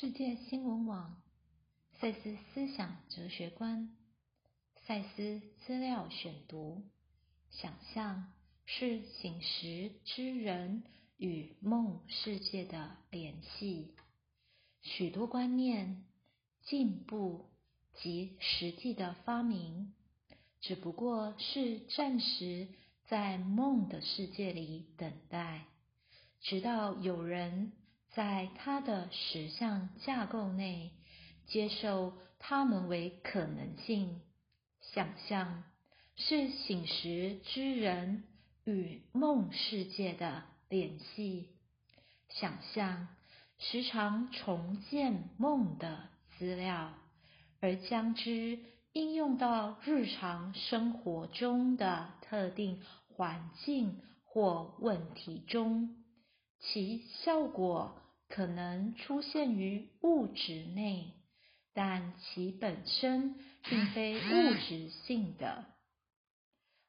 世界新闻网，赛斯思想哲学观，赛斯资料选读。想象是醒时之人与梦世界的联系。许多观念、进步及实际的发明，只不过是暂时在梦的世界里等待，直到有人。在他的实相架构内，接受他们为可能性。想象是醒时之人与梦世界的联系。想象时常重建梦的资料，而将之应用到日常生活中的特定环境或问题中，其效果。可能出现于物质内，但其本身并非物质性的。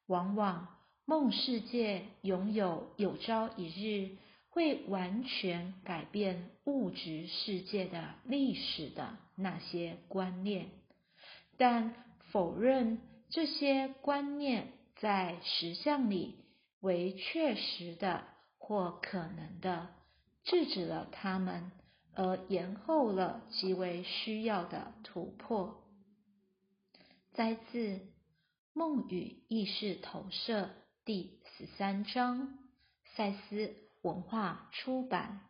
往往梦世界拥有有朝一日会完全改变物质世界的历史的那些观念，但否认这些观念在实相里为确实的或可能的。制止了他们，而延后了极为需要的突破。摘自《梦与意识投射》第十三章，赛斯文化出版。